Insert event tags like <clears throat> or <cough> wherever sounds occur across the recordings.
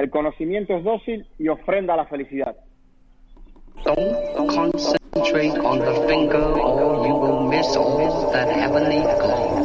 El conocimiento es dócil y ofrenda a la felicidad. Don't concentrate on the finger or you will miss all that heavenly glory.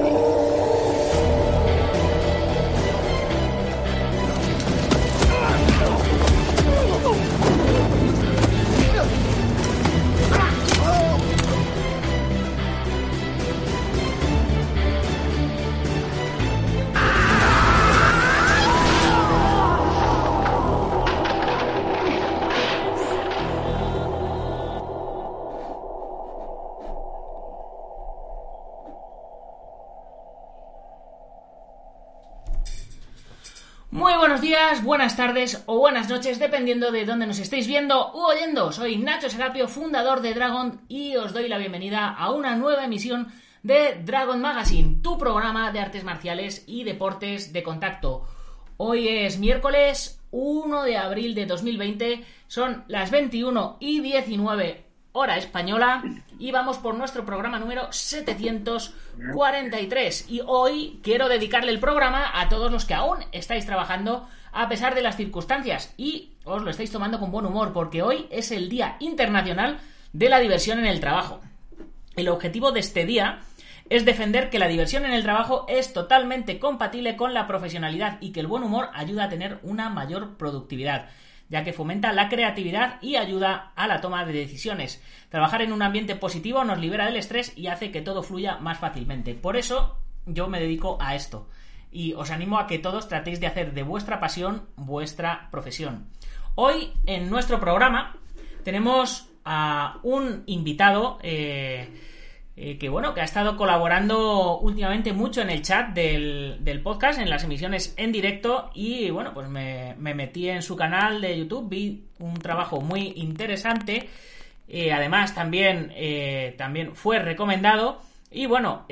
Buenas tardes o buenas noches, dependiendo de dónde nos estéis viendo u oyendo. Soy Nacho Serapio, fundador de Dragon, y os doy la bienvenida a una nueva emisión de Dragon Magazine, tu programa de artes marciales y deportes de contacto. Hoy es miércoles 1 de abril de 2020, son las 21 y 19 hora española y vamos por nuestro programa número 743. Y hoy quiero dedicarle el programa a todos los que aún estáis trabajando a pesar de las circunstancias y os lo estáis tomando con buen humor porque hoy es el Día Internacional de la Diversión en el Trabajo. El objetivo de este día es defender que la diversión en el trabajo es totalmente compatible con la profesionalidad y que el buen humor ayuda a tener una mayor productividad ya que fomenta la creatividad y ayuda a la toma de decisiones. Trabajar en un ambiente positivo nos libera del estrés y hace que todo fluya más fácilmente. Por eso yo me dedico a esto y os animo a que todos tratéis de hacer de vuestra pasión vuestra profesión. Hoy en nuestro programa tenemos a un invitado eh, eh, que bueno, que ha estado colaborando últimamente mucho en el chat del, del podcast, en las emisiones en directo y bueno, pues me, me, metí en su canal de YouTube, vi un trabajo muy interesante, eh, además también, también fue recomendado y bueno,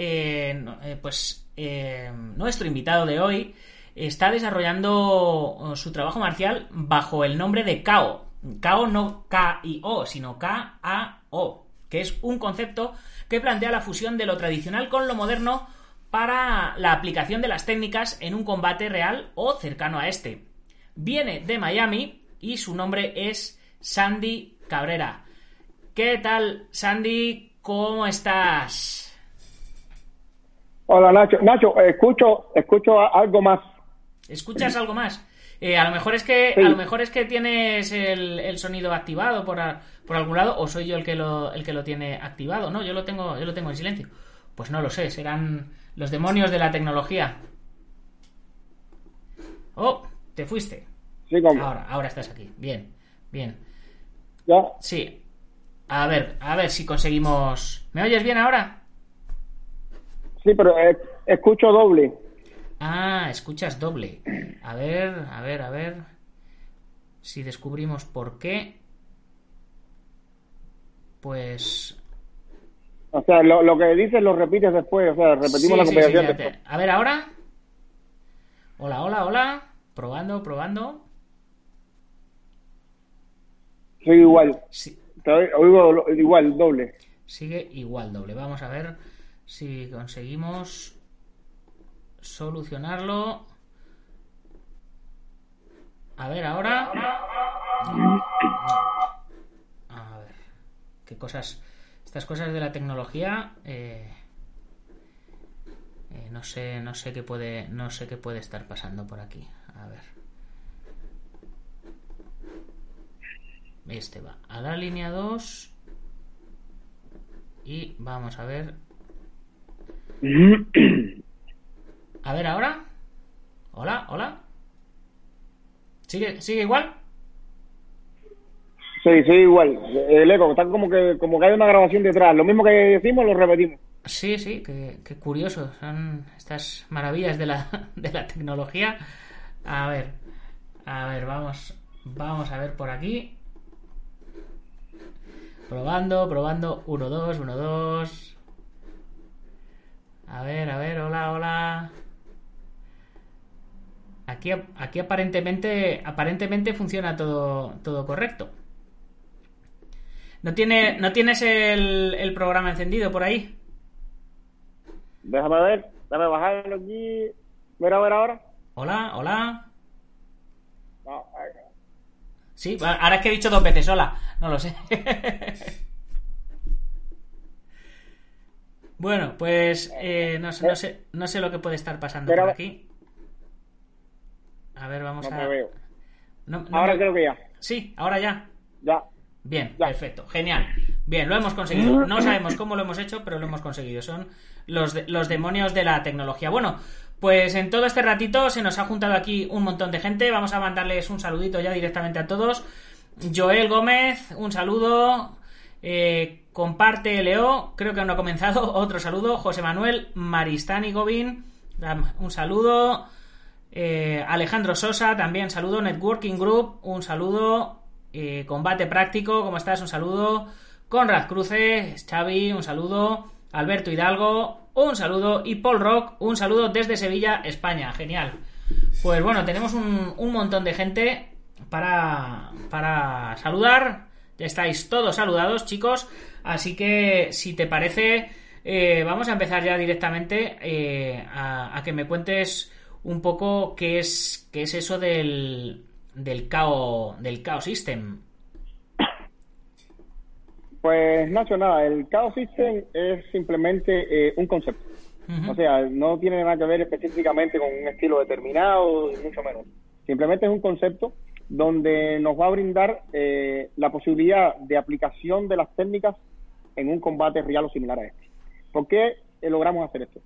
pues nuestro invitado de hoy está desarrollando su trabajo marcial bajo el nombre de KAO, KAO no K-I-O, sino K-A-O, que es un concepto que plantea la fusión de lo tradicional con lo moderno para la aplicación de las técnicas en un combate real o cercano a este. Viene de Miami y su nombre es Sandy Cabrera. ¿Qué tal, Sandy? ¿Cómo estás? Hola, Nacho. Nacho, escucho, escucho algo más. ¿Escuchas algo más? Eh, a lo mejor es que sí. a lo mejor es que tienes el, el sonido activado por, a, por, algún lado o soy yo el que lo el que lo tiene activado. No, yo lo tengo yo lo tengo en silencio. Pues no lo sé, serán los demonios de la tecnología. Oh, te fuiste. Sí, ¿cómo? Ahora, ahora estás aquí. Bien, bien. ¿Ya? Sí. A ver, a ver si conseguimos. ¿Me oyes bien ahora? Sí, pero eh, escucho doble. Ah, escuchas doble. A ver, a ver, a ver. Si descubrimos por qué. Pues. O sea, lo, lo que dices lo repites después. O sea, repetimos sí, la sí, conversación. sí, te... A ver, ahora. Hola, hola, hola. Probando, probando. Soy igual. Sí. Oigo igual, doble. Sigue igual, doble. Vamos a ver si conseguimos solucionarlo. A ver, ahora. A ver. Qué cosas. Estas cosas de la tecnología. Eh, eh, no sé, no sé qué puede. No sé qué puede estar pasando por aquí. A ver. Este va a la línea 2. Y vamos a ver. A ver ahora. Hola, hola. ¿Sigue, sigue igual? Sí, sí, igual. El eco, está como que, como que hay una grabación detrás. Lo mismo que decimos, lo repetimos. Sí, sí, qué, qué curioso. Son estas maravillas de la, <laughs> de la tecnología. A ver, a ver, vamos, vamos a ver por aquí. Probando, probando. 1, 2, 1, 2. A ver, a ver, hola, hola. Aquí, aquí aparentemente, aparentemente funciona todo, todo correcto. ¿No, tiene, ¿No tienes el, el programa encendido por ahí? Déjame ver, déjame bajarlo aquí. Ver a ver ahora. Hola, hola. No, Sí, ahora es que he dicho dos veces sola, no lo sé. <laughs> bueno, pues eh, no, sé, no, sé, no sé lo que puede estar pasando Pero- por aquí. A ver, vamos no a... veo. No- no Ahora me- creo que ya. Sí, ahora ya. Ya. Bien, Ya. perfecto, genial. Bien, lo hemos conseguido. No sabemos cómo lo hemos hecho, pero lo hemos conseguido. Son los, de- los demonios de la tecnología. Bueno, pues en todo este ratito se nos ha juntado aquí un montón de gente. Vamos a mandarles un saludito ya directamente a todos. Joel Gómez, un saludo. Eh, comparte Leo, creo que aún no ha comenzado. <laughs> Otro saludo. José Manuel Maristani Gobin, un saludo. Eh, Alejandro Sosa, también saludo. Networking Group, un saludo. Eh, Combate Práctico, ¿cómo estás? Un saludo. Conrad Cruces, Xavi, un saludo. Alberto Hidalgo, un saludo. Y Paul Rock, un saludo desde Sevilla, España. Genial. Pues bueno, tenemos un, un montón de gente para, para saludar. Estáis todos saludados, chicos. Así que, si te parece, eh, vamos a empezar ya directamente eh, a, a que me cuentes un poco qué es, qué es eso del, del del System. Pues Nacho, nada, el Chaos System es simplemente eh, un concepto. O sea, no tiene nada que ver específicamente con un estilo determinado, y mucho menos. Simplemente es un concepto donde nos va a brindar eh, la posibilidad de aplicación de las técnicas en un combate real o similar a este. ¿Por qué eh, logramos hacer esto?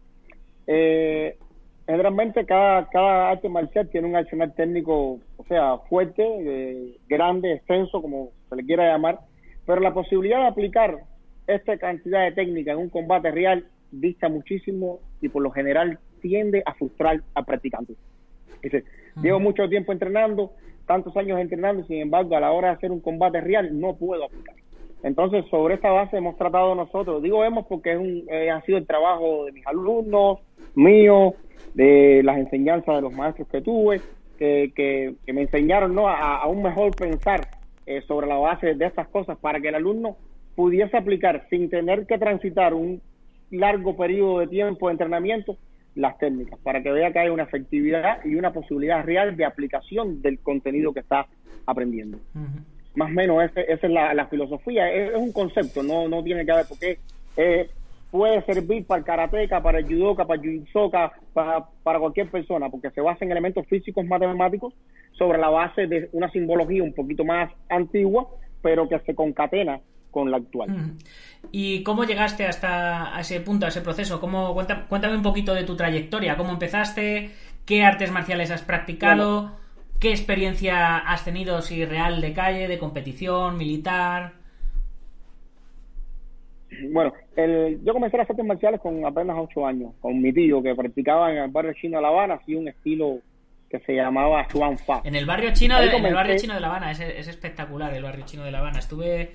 Eh, generalmente cada, cada arte marcial tiene un arsenal técnico, o sea, fuerte, eh, grande, extenso, como se le quiera llamar, pero la posibilidad de aplicar esta cantidad de técnica en un combate real dista muchísimo y por lo general tiende a frustrar al practicante. Dice, llevo mucho tiempo entrenando, tantos años entrenando, sin embargo, a la hora de hacer un combate real no puedo aplicar. Entonces, sobre esta base hemos tratado nosotros, digo hemos porque es un, eh, ha sido el trabajo de mis alumnos, mío, de las enseñanzas de los maestros que tuve, que, que, que me enseñaron ¿no? a, a un mejor pensar eh, sobre la base de estas cosas para que el alumno pudiese aplicar sin tener que transitar un largo periodo de tiempo de entrenamiento las técnicas, para que vea que hay una efectividad y una posibilidad real de aplicación del contenido que está aprendiendo. Más o menos esa es la, la filosofía, es, es un concepto, no, no tiene que haber, porque eh, puede servir para el karateca, para el judoka, para el para, para cualquier persona, porque se basa en elementos físicos matemáticos sobre la base de una simbología un poquito más antigua, pero que se concatena con la actual. Ujú. ¿Y cómo llegaste hasta a ese punto, a ese proceso? ¿Cómo, cuenta- cuéntame un poquito de tu trayectoria. ¿Cómo empezaste? ¿Qué artes marciales has practicado? ¿Qué experiencia has tenido, si real, de calle, de competición, militar? Bueno, el, yo comencé las artes marciales con apenas ocho años, con mi tío que practicaba en el barrio chino de La Habana, así un estilo que se llamaba Xuan Fa. En el barrio chino de, en el barrio chino de La Habana, es, es espectacular el barrio chino de La Habana. Estuve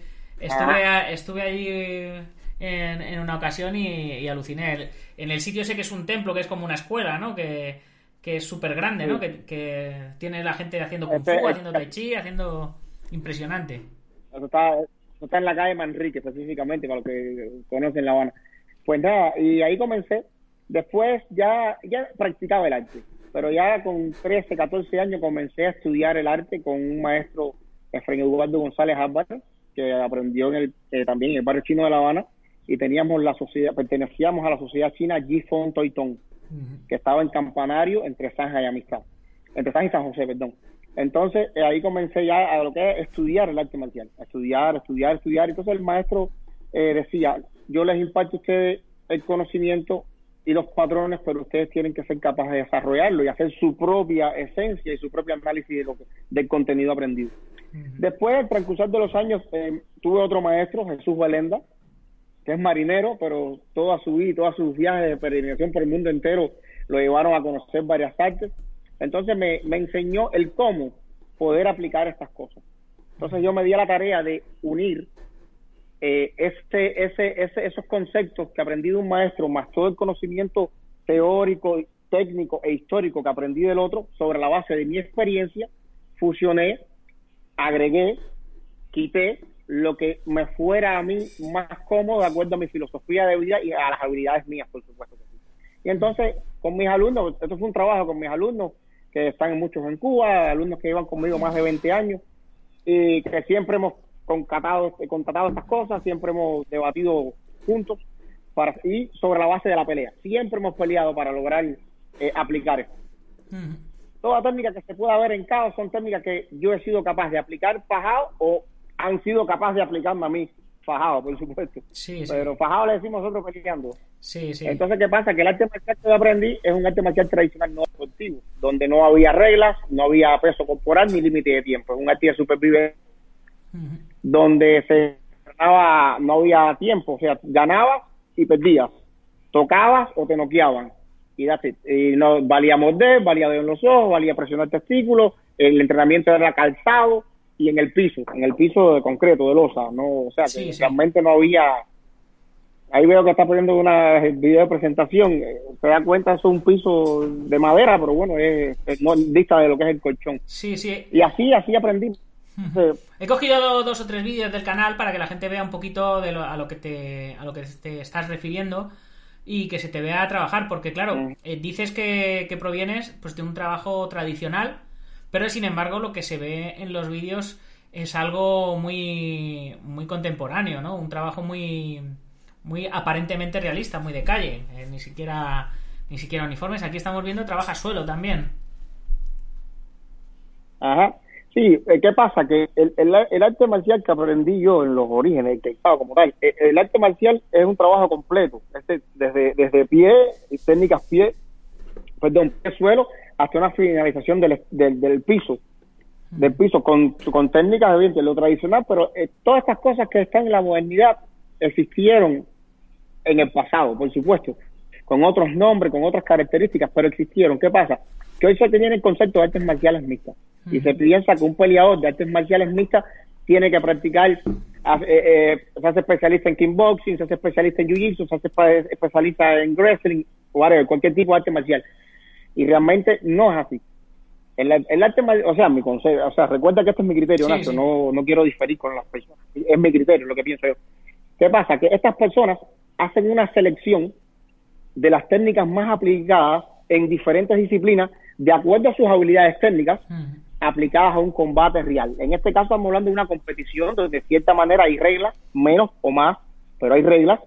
estuve, a- estuve allí en, en una ocasión y, y aluciné. En el sitio sé que es un templo, que es como una escuela, ¿no? Que, que es súper grande, ¿no? Sí. Que, que tiene la gente haciendo kung fu, este- haciendo tai chi, haciendo... Impresionante. Está, está en la calle Manrique específicamente, para los que conocen La Habana. Pues nada, y ahí comencé. Después ya, ya practicaba el arte, pero ya con 13, 14 años comencé a estudiar el arte con un maestro, Efraín Eduardo González Álvarez, que aprendió en el, eh, también en el barrio chino de La Habana, y teníamos la sociedad, pertenecíamos a la sociedad china Ji-Fon Toitong, que estaba en Campanario entre Zanja y Amistad, entre Zanja y San José, perdón. Entonces eh, ahí comencé ya a lo que es estudiar el arte marcial, a estudiar, estudiar, estudiar. Entonces el maestro eh, decía, yo les imparto a ustedes el conocimiento y los patrones, pero ustedes tienen que ser capaces de desarrollarlo y hacer su propia esencia y su propio análisis de lo que- del contenido aprendido. Después, al transcurso de los años, eh, tuve otro maestro, Jesús Valenda, que es marinero, pero toda su vida y todos sus viajes de peregrinación por el mundo entero lo llevaron a conocer varias artes. Entonces me, me enseñó el cómo poder aplicar estas cosas. Entonces yo me di a la tarea de unir eh, este, ese, ese, esos conceptos que aprendí de un maestro, más todo el conocimiento teórico, técnico e histórico que aprendí del otro, sobre la base de mi experiencia, fusioné, agregué, quité lo que me fuera a mí más cómodo de acuerdo a mi filosofía de vida y a las habilidades mías, por supuesto. Y entonces, con mis alumnos, esto fue un trabajo con mis alumnos, que están muchos en Cuba, alumnos que llevan conmigo más de 20 años y que siempre hemos concatado, contratado estas cosas, siempre hemos debatido juntos para, y sobre la base de la pelea. Siempre hemos peleado para lograr eh, aplicar esto. Toda técnica que se pueda ver en caos son técnicas que yo he sido capaz de aplicar fajado o han sido capaces de aplicarme a mí fajado, por supuesto. Sí, sí. Pero fajado le decimos nosotros peleando. Sí, sí. Entonces, ¿qué pasa? Que el arte marcial que yo aprendí es un arte marcial tradicional no deportivo, donde no había reglas, no había peso corporal ni límite de tiempo. Es un arte de supervivencia donde se ganaba, no había tiempo, o sea, ganabas y perdías, tocabas o te noqueaban. Y, y no valía morder, valía ver los ojos, valía presionar testículos, el entrenamiento era calzado y en el piso, en el piso de concreto, de losa, no, o sea, que Sí, realmente no había Ahí veo que está poniendo una video de presentación. eh, Se da cuenta, es un piso de madera, pero bueno, es, es- no dista de lo que es el colchón. Sí, sí. Y así, así aprendí. Eh, He cogido dos o tres vídeos del canal para que la gente vea un poquito de lo- a lo que te a lo que te estás refiriendo y que se te vea trabajar porque claro eh, dices que, que provienes pues de un trabajo tradicional pero sin embargo lo que se ve en los vídeos es algo muy muy contemporáneo no un trabajo muy muy aparentemente realista muy de calle eh, ni siquiera ni siquiera uniformes. Aquí estamos viendo trabaja suelo también. Ajá. Sí, eh, ¿qué pasa? Que el, el, el arte marcial que aprendí yo en los orígenes, que estaba como tal, eh, el arte marcial es un trabajo completo, este, desde, desde pie, técnicas pie, perdón, pie suelo, hasta una finalización del, del, del piso, del piso, con, con técnicas de lo tradicional, pero eh, todas estas cosas que están en la modernidad existieron en el pasado, por supuesto, con otros nombres, con otras características, pero existieron. ¿Qué pasa? Que hoy se tiene el concepto de artes marciales mixtas y se piensa que un peleador de artes marciales mixtas tiene que practicar, hace- eh, eh, se hace especialista en kickboxing, se hace especialista en jiu-jitsu, se hace espe- especialista en wrestling, whatever, cualquier tipo de arte marcial. Y realmente no es así. El, el arte marcial, o sea, mi consejo, o sea, recuerda que este es mi criterio, Sí, Nacho, sí. no, no quiero diferir con las personas. Es mi criterio, lo que pienso yo. ¿Qué pasa? Que estas personas hacen una selección de las técnicas más aplicadas en diferentes disciplinas de acuerdo a sus habilidades técnicas aplicadas a un combate real. En este caso estamos hablando de una competición donde de cierta manera hay reglas, menos o más, pero hay reglas,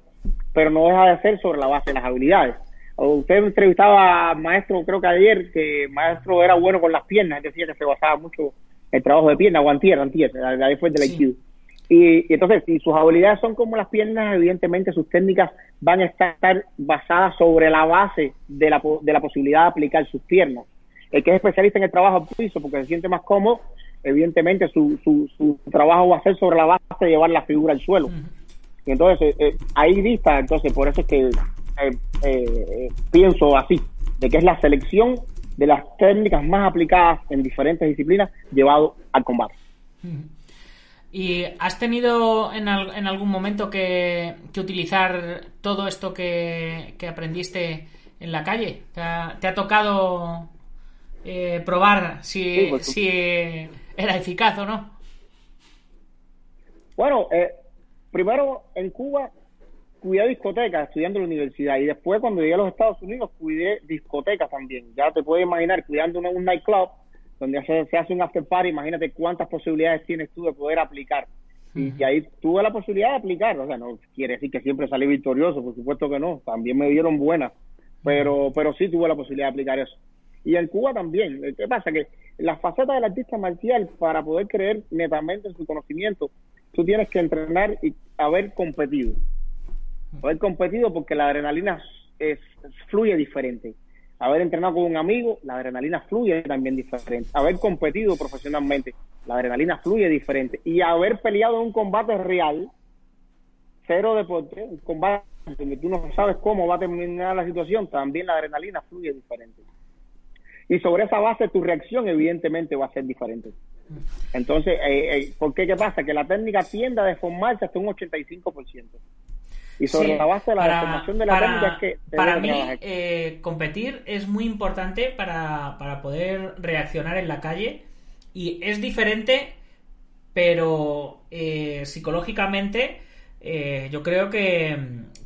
pero no deja de ser sobre la base de las habilidades. Usted entrevistaba a maestro, creo que ayer, que maestro era bueno con las piernas, decía que se basaba mucho el trabajo de piernas, o antier, antier, ahí fue del Sí. IQ. Y, y entonces, si sus habilidades son como las piernas, evidentemente sus técnicas van a estar basadas sobre la base de la, de la posibilidad de aplicar sus piernas. El que es especialista en el trabajo al piso porque se siente más cómodo, evidentemente su, su, su trabajo va a ser sobre la base de llevar la figura al suelo. Y entonces, eh, ahí vista, entonces por eso es que eh, eh, pienso así, de que es la selección de las técnicas más aplicadas en diferentes disciplinas llevado al combate. ¿Y has tenido en, al- en algún momento que, que utilizar todo esto que, que aprendiste en la calle? ¿Te ha, te ha tocado eh, probar si, Sí, pues, si era eficaz o no? Bueno, eh, primero en Cuba cuidé discotecas estudiando en la universidad y después cuando llegué a los Estados Unidos cuidé discotecas también. Ya te puedes imaginar cuidando una- un nightclub donde se, se hace un after party, imagínate cuántas posibilidades tienes tú de poder aplicar. Y, y ahí tuve la posibilidad de aplicar, o sea, no quiere decir que siempre salí victorioso, por supuesto que no, también me dieron buenas, pero, pero sí tuve la posibilidad de aplicar eso. Y en Cuba también. ¿Qué pasa? Que la faceta del artista marcial, para poder creer netamente en su conocimiento, tú tienes que entrenar y haber competido. Haber competido porque la adrenalina es, fluye diferente. Haber entrenado con un amigo, la adrenalina fluye también diferente. Haber competido profesionalmente, la adrenalina fluye diferente. Y haber peleado en un combate real, cero deporte, un combate donde tú no sabes cómo va a terminar la situación, también la adrenalina fluye diferente. Y sobre esa base tu reacción evidentemente va a ser diferente. Entonces, eh, eh, ¿por qué? ¿Qué pasa? Que la técnica tiende a deformarse hasta un 85%. Y sobre Sí, la base de la para- deformación de la para- técnica es que... se para mí eh, competir es muy importante para, para poder reaccionar en la calle y es diferente pero eh, psicológicamente eh, yo creo que,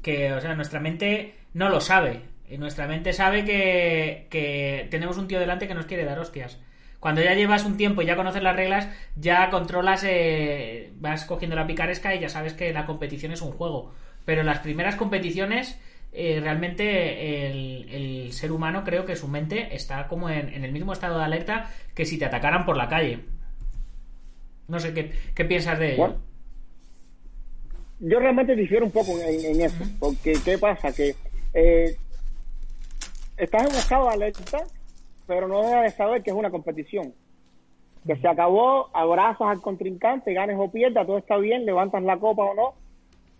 que, o sea, nuestra mente no lo sabe nuestra mente sabe que, que tenemos un tío delante que nos quiere dar hostias. Cuando ya llevas un tiempo y ya conoces las reglas, ya controlas, eh, vas cogiendo la picaresca y ya sabes que la competición es un juego. Pero en las primeras competiciones, eh, realmente el, ser humano creo que su mente está como en, el mismo estado de alerta que si te atacaran por la calle. No sé qué, qué piensas de ello. Yo realmente difiero un poco en, en eso, porque ¿qué pasa? Que eh, estás en un estado de alerta, pero no dejas de saber que es una competición. Que se acabó, abrazas al contrincante, ganes o pierdas, todo está bien, levantas la copa o no,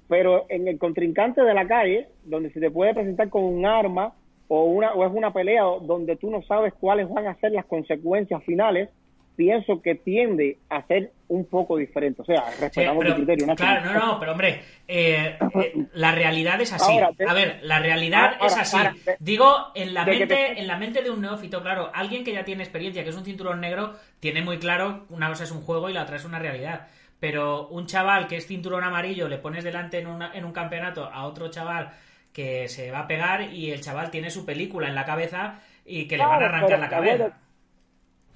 pero en el contrincante de la calle, donde se te puede presentar con un arma o, una, o es una pelea donde tú no sabes cuáles van a ser las consecuencias finales, pienso que tiende a ser un poco diferente. O sea, Sí, respetamos pero- tu criterio. Nacho. claro, no, no, pero hombre, eh, eh, la realidad es así. Ahora, a ver, la realidad Ahora, es así. ahora, Digo, en la mente, te- en la mente de un neófito, claro, alguien que ya tiene experiencia, que es un cinturón negro, tiene muy claro una cosa es un juego y la otra es una realidad. Pero un chaval que es cinturón amarillo, le pones delante en, una- en un campeonato a otro chaval que se va a pegar y el chaval tiene su película en la cabeza y que le van a arrancar la cabeza.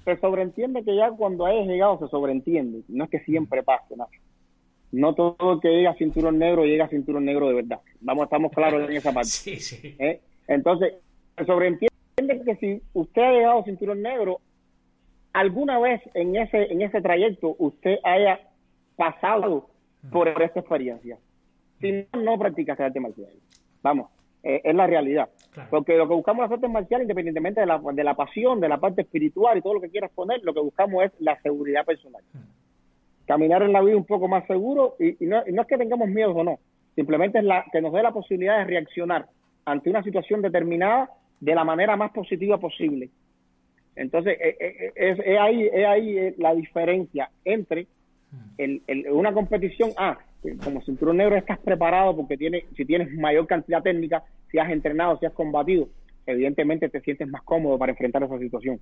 Se sobreentiende que ya cuando hayas llegado se sobreentiende. No es que siempre pase, Nacho. No todo el que llega a cinturón negro llega a cinturón negro de verdad. Vamos, estamos claros en esa parte. <laughs> Sí, sí. ¿eh? Entonces, se sobreentiende que si usted ha llegado a cinturón negro, alguna vez en ese, en ese trayecto usted haya pasado por esta experiencia. Si no, no practicas arte marcial. Vamos, eh, es la realidad. Claro. Porque lo que buscamos en las artes marciales, independientemente de la, de la pasión, de la parte espiritual y todo lo que quieras poner, lo que buscamos es la seguridad personal. Caminar en la vida un poco más seguro y, y no, y no es que tengamos miedo o no, simplemente es la, que nos dé la posibilidad de reaccionar ante una situación determinada de la manera más positiva posible. Entonces, eh, eh, es, es ahí, es ahí eh, la diferencia entre el, el- una competición, ah, como cinturón negro estás preparado porque tiene, si tienes mayor cantidad técnica, si has entrenado, si has combatido, evidentemente te sientes más cómodo para enfrentar esa situación.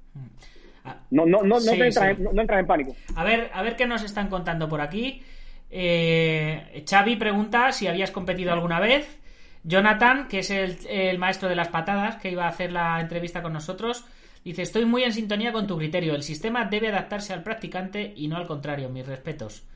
Ah, No, no, no, no, te entras, sí. no entras en pánico. A ver, a ver qué nos están contando por aquí. Eh, Xavi pregunta si habías competido alguna vez. Jonathan, que es el, el maestro de las patadas, que iba a hacer la entrevista con nosotros, dice: Estoy muy en sintonía con tu criterio. El sistema debe adaptarse al practicante y no al contrario. Mis respetos.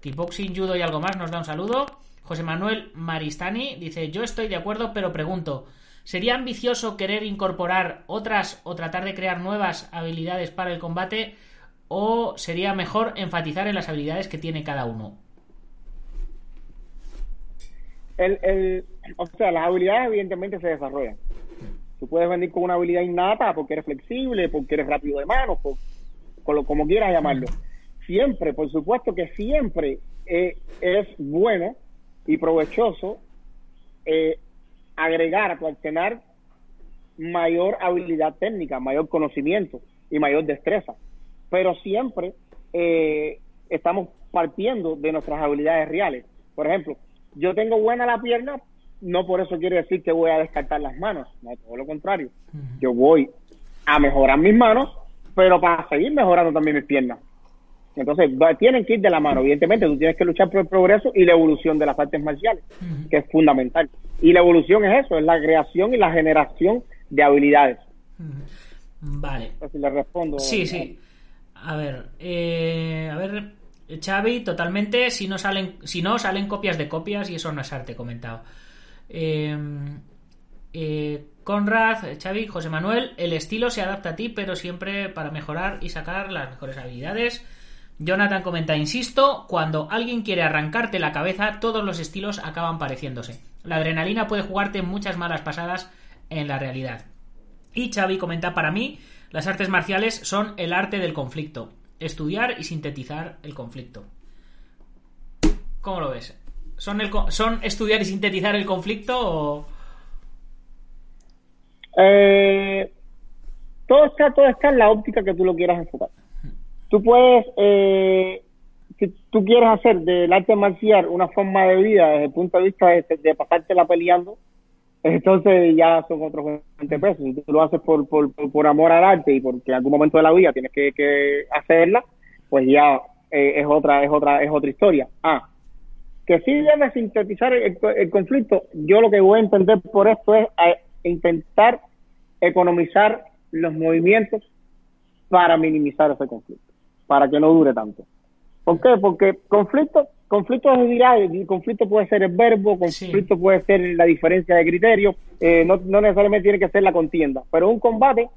Kickboxing, judo y algo más nos da un saludo. José Manuel Maristani dice: Yo estoy de acuerdo, pero pregunto. ¿Sería ambicioso querer incorporar otras o tratar de crear nuevas habilidades para el combate? ¿O sería mejor enfatizar en las habilidades que tiene cada uno? El, el, o sea, las habilidades evidentemente se desarrollan. Tú puedes venir con una habilidad innata porque eres flexible, porque eres rápido de manos, por, lo- como quieras llamarlo. Siempre, por supuesto que siempre eh, es bueno y provechoso eh, agregar a mayor habilidad técnica, mayor conocimiento y mayor destreza. Pero siempre eh, estamos partiendo de nuestras habilidades reales. Por ejemplo, yo tengo buena la pierna, no por eso quiere decir que voy a descartar las manos, no, todo lo contrario. Yo voy a mejorar mis manos, pero para seguir mejorando también mis piernas. Entonces, tienen que ir de la mano. Evidentemente, tú tienes que luchar por el progreso y la evolución de las artes marciales, que es fundamental. Y la evolución es eso, es la creación y la generación de habilidades. Vale. Si le respondo. Sí, sí. A ver, eh, a ver, Xavi, totalmente. Si no salen, si no salen copias de copias y eso no es arte, comentado. Eh, eh, Conrad, Xavi, José Manuel, el estilo se adapta a ti, pero siempre para mejorar y sacar las mejores habilidades. Jonathan comenta, insisto, cuando alguien quiere arrancarte la cabeza, todos los estilos acaban pareciéndose. La adrenalina puede jugarte muchas malas pasadas en la realidad. Y Xavi comenta, para mí, las artes marciales son el arte del conflicto. Estudiar y sintetizar el conflicto. ¿Cómo lo ves? ¿Son, el, ¿Son estudiar y sintetizar el conflicto o...? Eh, todo está todo está en la óptica que tú lo quieras enfocar. Tú puedes, eh, si tú quieres hacer del arte marcial una forma de vida desde el punto de vista de, pasártela peleando, entonces ya son otros 20 pesos. Si tú lo haces por, por, por, por amor al arte y porque en algún momento de la vida tienes que, que hacerla, pues ya eh, es otra es otra es otra historia. Ah, que sí debe sintetizar el, el conflicto. Yo lo que voy a entender por esto es intentar economizar los movimientos para minimizar ese conflicto, para que no dure tanto. ¿Por qué? Porque conflicto, conflicto es dirá, el conflicto puede ser el verbo, conflicto puede ser la diferencia de criterio, eh, no, no necesariamente tiene que ser la contienda, pero un combate,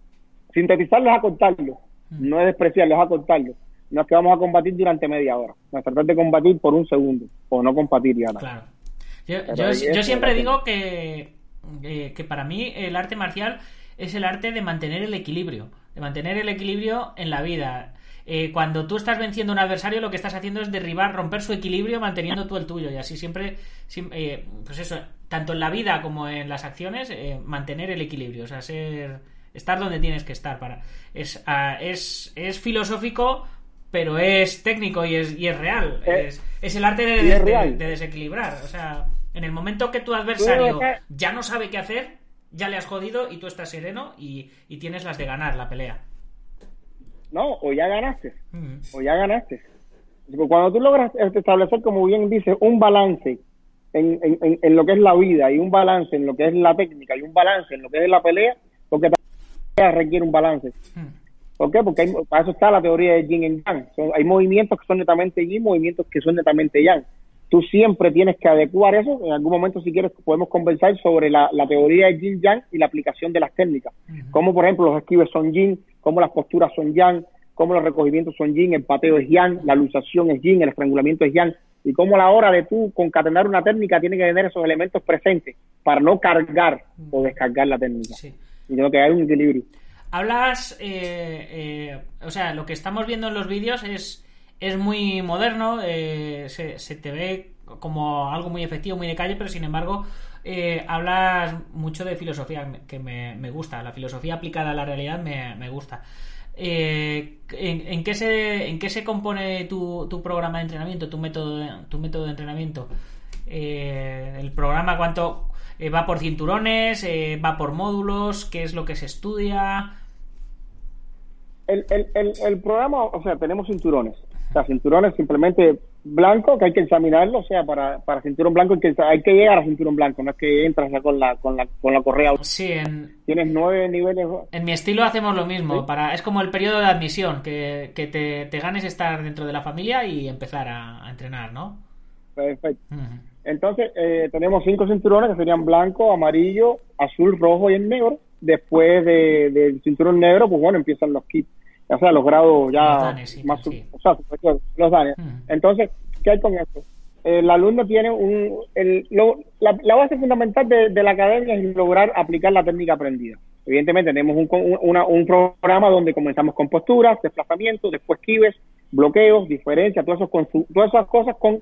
sintetizarlo es acortarlo, no es despreciarlo, es acortarlo. No es que vamos a combatir durante media hora, a tratar de combatir por un segundo, o no combatir ya Claro. Yo, yo, yo siempre digo que, que, que para mí el arte marcial es el arte de mantener el equilibrio, de mantener el equilibrio en la vida. Eh, cuando tú estás venciendo a un adversario, lo que estás haciendo es derribar, romper su equilibrio, manteniendo tú el tuyo. Y así siempre, sim- eh, pues eso, tanto en la vida como en las acciones, eh, mantener el equilibrio. O sea, ser, estar donde tienes que estar. para Es, ah, es, es filosófico, pero es técnico y es, y es real. Eh, Es, es el arte de, desequilibrar. O sea, en el momento que tu adversario acá- ya no sabe qué hacer, ya le has jodido y tú estás sereno y, y tienes las de ganar la pelea. No, o ya ganaste, Mm. o ya ganaste. Cuando tú logras establecer, como bien dice, un balance en, en, en- lo que es la vida y un balance en lo que es la técnica y un balance en lo que es la pelea, porque también requiere un balance. Mm. ¿Por qué? Porque hay- para eso está la teoría de yin y yang. Son- hay movimientos que son netamente yin, movimientos que son netamente yang. Tú siempre tienes que adecuar eso. En algún momento, si quieres, podemos conversar sobre la, la teoría de yin yang y la aplicación de las técnicas. Como, por ejemplo, los esquives son yin, como las posturas son yang, como los recogimientos son yin, el pateo es yang, la luxación es yin, el estrangulamiento es yang. Y como a la hora de tú concatenar una técnica tiene que tener esos elementos presentes para no cargar o descargar la técnica. Sí. Y tiene que haber un equilibrio. Hablas, eh, eh, o sea, lo que estamos viendo en los vídeos es, es muy moderno, eh, se, se te ve como algo muy efectivo, muy de calle, pero sin embargo eh, hablas mucho de filosofía, que me, me gusta, la filosofía aplicada a la realidad me, me gusta. Eh, ¿en, en qué se, ¿En qué se compone tu, tu programa de entrenamiento, tu método de, tu método de entrenamiento? Eh, el programa, ¿cuánto eh, va por cinturones? Eh, ¿Va por módulos? ¿Qué es lo que se estudia? el, el, el, el programa, o sea, tenemos cinturones. O sea, cinturones simplemente blanco, que hay que examinarlo. O sea, para, para cinturón blanco hay que, hay que llegar a cinturón blanco, no es que entras ya con la, con la, con la correa. Sí, en, Tienes nueve niveles. en mi estilo hacemos lo mismo. Sí. Para, es como el periodo de admisión, que, que te, te ganes estar dentro de la familia y empezar a, a entrenar, ¿no? Perfecto. Entonces, eh, tenemos cinco cinturones que serían blanco, amarillo, azul, rojo y el negro. Después de- del cinturón negro, pues bueno, empiezan los kits. O sea, los grados ya Los danes, sí, más... sí. O sea, los danes. Ujú. Entonces, ¿qué hay con esto? El alumno tiene un... El, lo- la, la base fundamental de, de la academia es lograr aplicar la técnica aprendida. Evidentemente, tenemos un, una- un programa donde comenzamos con posturas, desplazamientos, después esquives, bloqueos, diferencias, todas, todas esas cosas con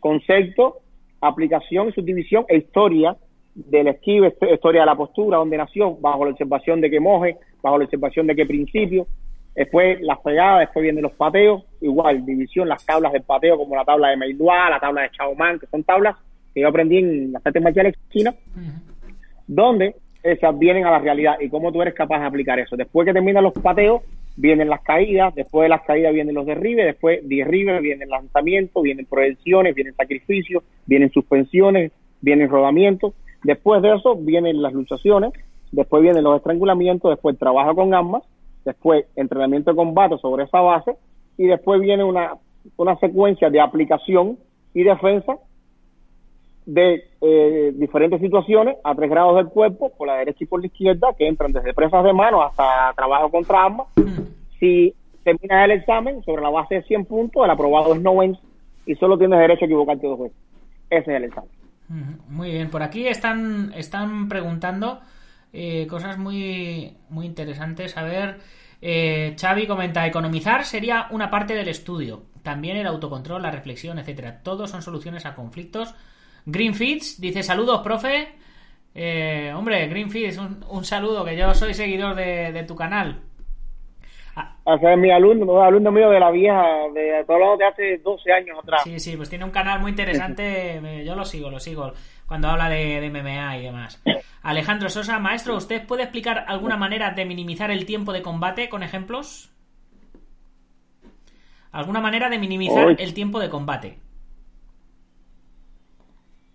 concepto, aplicación, subdivisión e historia del esquive, hist- historia de la postura, donde nació, bajo la observación de qué moje, bajo la observación de qué principio, después las pegadas, después vienen los pateos, igual, división, las tablas del pateo, como la tabla de Meidua, la tabla de Chaoman, que son tablas que yo aprendí en las artes marciales chinas, Ujú. donde esas vienen a la realidad y cómo tú eres capaz de aplicar eso. Después que terminan los pateos, vienen las caídas, después de las caídas vienen los derribes, después derribes, vienen lanzamientos, vienen proyecciones, vienen sacrificios, vienen suspensiones, vienen rodamientos. Después de eso vienen las luchaciones, después vienen los estrangulamientos, después trabajo con armas, después entrenamiento de combate sobre esa base y después viene una, una secuencia de aplicación y defensa de eh, diferentes situaciones a tres grados del cuerpo, por la derecha y por la izquierda, que entran desde presas de mano hasta trabajo contra armas. Si terminas el examen sobre la base de 100 puntos, el aprobado es 90 y solo tienes derecho a equivocarte dos veces. Ese es el examen. Muy bien, por aquí están, están preguntando eh, cosas muy, muy interesantes. A ver, eh, Xavi comenta, economizar sería una parte del estudio. También el autocontrol, la reflexión, etcétera. Todos son soluciones a conflictos. Greenfits dice, saludos, profe. Eh, hombre, Greenfits, un, un saludo, que yo soy seguidor de, de tu canal. O sea, es mi alumno, alumno mío de la vieja, de, de hace 12 años atrás. Sí, sí, pues tiene un canal muy interesante. <laughs> Yo lo sigo, lo sigo. Cuando habla de, de MMA y demás. Alejandro Sosa, maestro, ¿usted puede explicar alguna manera de minimizar el tiempo de combate con ejemplos? ¿Alguna manera de minimizar el tiempo de combate?